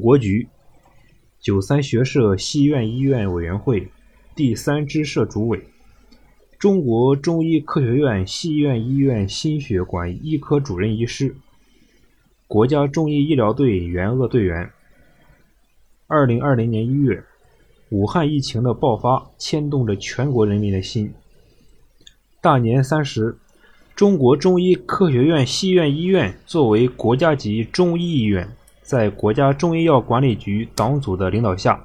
国局，九三学社西苑医院委员会第三支社主委，中国中医科学院西苑医院心血管医科主任医师，国家中医医疗队援鄂队员。二零二零年一月，武汉疫情的爆发牵动着全国人民的心。大年三十。中国中医科学院西苑医院作为国家级中医医院，在国家中医药管理局党组的领导下，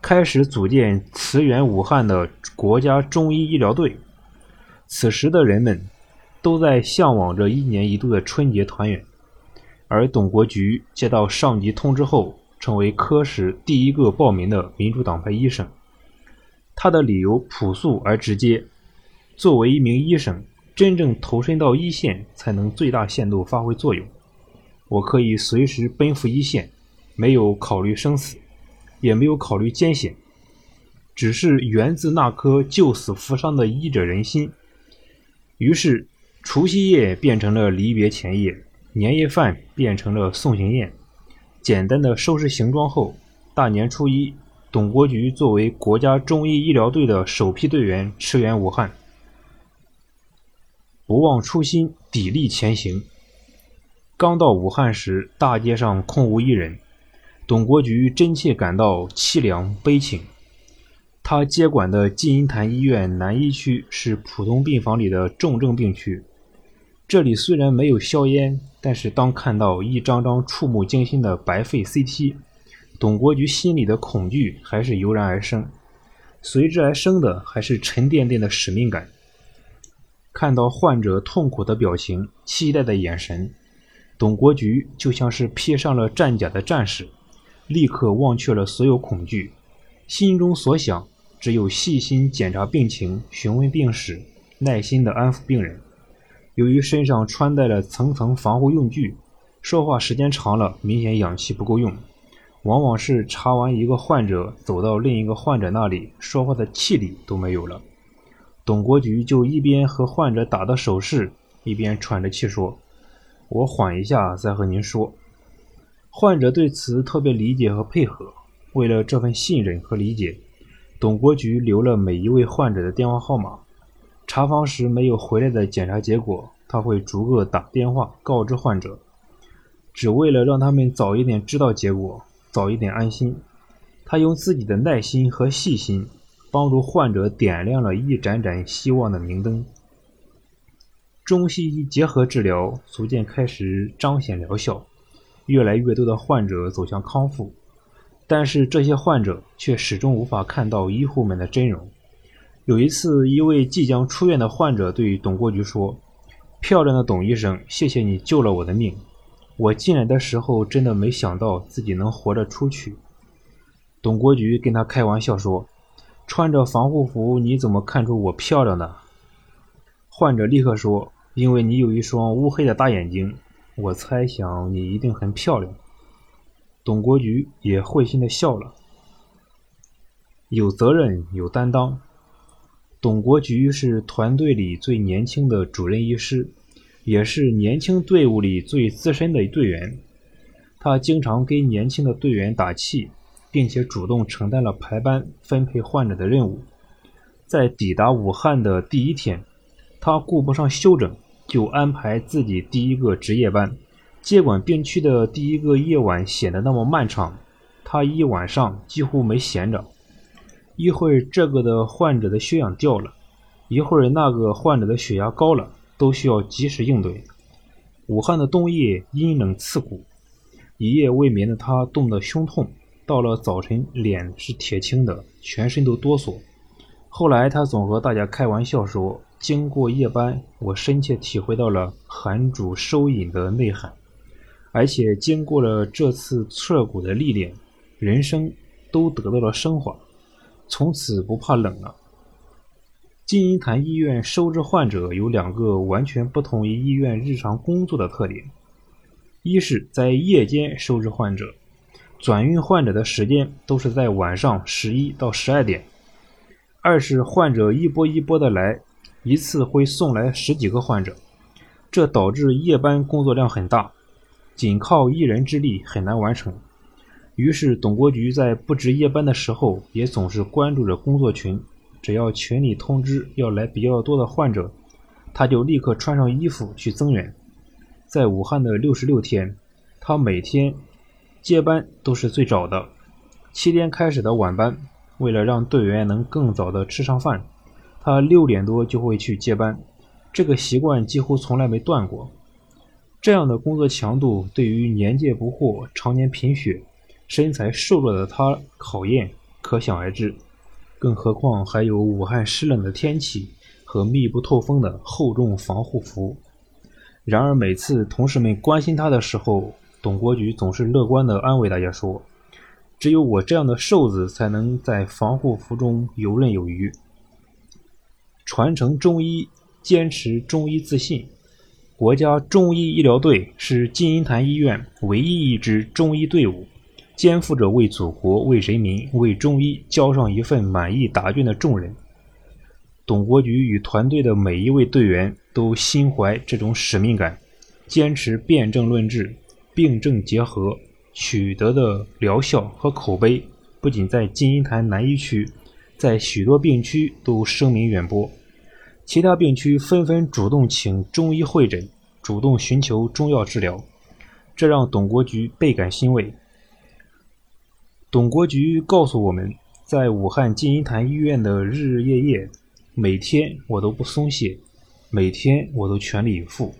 开始组建驰援武汉的国家中医医疗队。此时的人们都在向往着一年一度的春节团圆，而董国局接到上级通知后，成为科室第一个报名的民主党派医生。他的理由朴素而直接：作为一名医生。真正投身到一线，才能最大限度发挥作用。我可以随时奔赴一线，没有考虑生死，也没有考虑艰险，只是源自那颗救死扶伤的医者仁心。于是，除夕夜变成了离别前夜，年夜饭变成了送行宴。简单的收拾行装后，大年初一，董国局作为国家中医医疗队的首批队员驰援武汉。不忘初心，砥砺前行。刚到武汉时，大街上空无一人，董国菊真切感到凄凉悲情。他接管的金银潭医院南一区是普通病房里的重症病区，这里虽然没有硝烟，但是当看到一张张触目惊心的白肺 CT，董国菊心里的恐惧还是油然而生，随之而生的还是沉甸甸的使命感。看到患者痛苦的表情、期待的眼神，董国菊就像是披上了战甲的战士，立刻忘却了所有恐惧，心中所想只有细心检查病情、询问病史、耐心地安抚病人。由于身上穿戴了层层防护用具，说话时间长了，明显氧气不够用，往往是查完一个患者，走到另一个患者那里，说话的气力都没有了。董国菊就一边和患者打的手势，一边喘着气说：“我缓一下再和您说。”患者对此特别理解和配合。为了这份信任和理解，董国局留了每一位患者的电话号码。查房时没有回来的检查结果，他会逐个打电话告知患者，只为了让他们早一点知道结果，早一点安心。他用自己的耐心和细心。帮助患者点亮了一盏盏希望的明灯。中西医结合治疗逐渐开始彰显疗效，越来越多的患者走向康复。但是这些患者却始终无法看到医护们的真容。有一次，一位即将出院的患者对董国菊说：“漂亮的董医生，谢谢你救了我的命。我进来的时候真的没想到自己能活着出去。”董国菊跟他开玩笑说。穿着防护服，你怎么看出我漂亮呢？患者立刻说：“因为你有一双乌黑的大眼睛，我猜想你一定很漂亮。”董国菊也会心的笑了。有责任，有担当。董国菊是团队里最年轻的主任医师，也是年轻队伍里最资深的队员。他经常给年轻的队员打气。并且主动承担了排班分配患者的任务。在抵达武汉的第一天，他顾不上休整，就安排自己第一个值夜班。接管病区的第一个夜晚显得那么漫长，他一晚上几乎没闲着。一会儿这个的患者的血氧掉了，一会儿那个患者的血压高了，都需要及时应对。武汉的冬夜阴冷刺骨，一夜未眠的他冻得胸痛。到了早晨，脸是铁青的，全身都哆嗦。后来他总和大家开玩笑说：“经过夜班，我深切体会到了寒主收引的内涵，而且经过了这次彻骨的历练，人生都得到了升华，从此不怕冷了。”金银潭医院收治患者有两个完全不同于医院日常工作的特点：一是，在夜间收治患者。转运患者的时间都是在晚上十一到十二点。二是患者一波一波的来，一次会送来十几个患者，这导致夜班工作量很大，仅靠一人之力很难完成。于是，董国菊在不值夜班的时候，也总是关注着工作群。只要群里通知要来比较多的患者，他就立刻穿上衣服去增援。在武汉的六十六天，他每天接班都是最早的，七点开始的晚班。为了让队员能更早的吃上饭，他六点多就会去接班。这个习惯几乎从来没断过。这样的工作强度对于年届不惑、常年贫血、身材瘦弱的他考验可想而知。更何况还有武汉湿冷的天气和密不透风的厚重防护服。然而每次同事们关心他的时候，董国菊总是乐观地安慰大家说：“只有我这样的瘦子才能在防护服中游刃有余。”传承中医，坚持中医自信。国家中医医疗队是金银潭医院唯一一支中医队伍。肩负着为祖国、为人民、为中医交上一份满意答卷的重任。董国菊与团队的每一位队员都心怀这种使命感，坚持辨证论治、病症结合，取得的疗效和口碑不仅在金银潭南医区，在许多病区都声名远播。其他病区纷纷主动请中医会诊，主动寻求中药治疗，这让董国菊倍感欣慰。董国菊告诉我们，在武汉金银潭医院的日日夜夜，每天我都不松懈，每天我都全力以赴，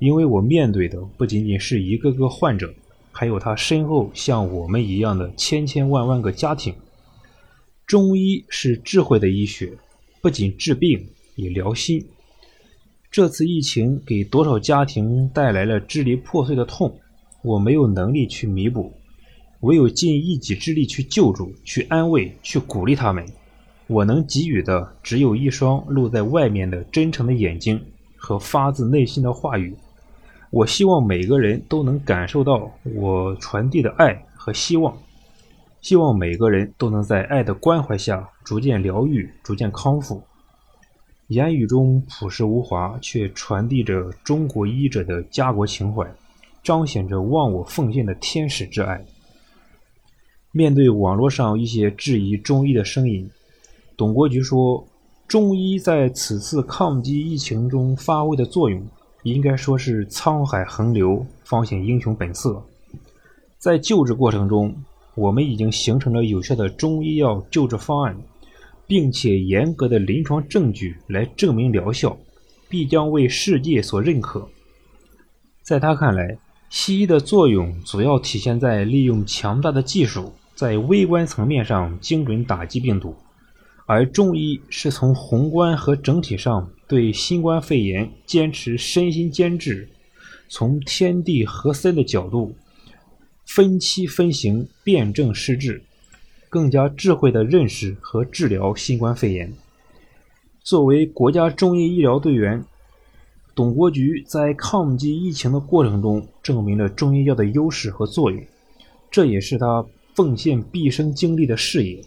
因为我面对的不仅仅是一个个患者，还有他身后像我们一样的千千万万个家庭。中医是智慧的医学，不仅治病，也疗心。这次疫情给多少家庭带来了支离破碎的痛，我没有能力去弥补。唯有尽一己之力去救助、去安慰、去鼓励他们。我能给予的只有一双露在外面的真诚的眼睛和发自内心的话语。我希望每个人都能感受到我传递的爱和希望，希望每个人都能在爱的关怀下逐渐疗愈、逐渐康复。言语中朴实无华，却传递着中国医者的家国情怀，彰显着忘我奉献的天使之爱。面对网络上一些质疑中医的声音，董国菊说：“中医在此次抗击疫情中发挥的作用，应该说是沧海横流，方显英雄本色。在救治过程中，我们已经形成了有效的中医药救治方案，并且严格的临床证据来证明疗效，必将为世界所认可。”在他看来，西医的作用主要体现在利用强大的技术。在微观层面上精准打击病毒，而中医是从宏观和整体上对新冠肺炎坚持身心兼治，从天地合森的角度分期分型辨证施治，更加智慧的认识和治疗新冠肺炎。作为国家中医医疗队员，董国菊在抗击疫情的过程中证明了中医药的优势和作用，这也是他。奉献毕生精力的事业，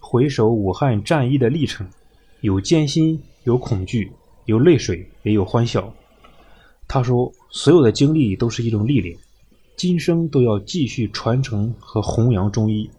回首武汉战役的历程，有艰辛，有恐惧，有泪水，也有欢笑。他说：“所有的经历都是一种历练，今生都要继续传承和弘扬中医。”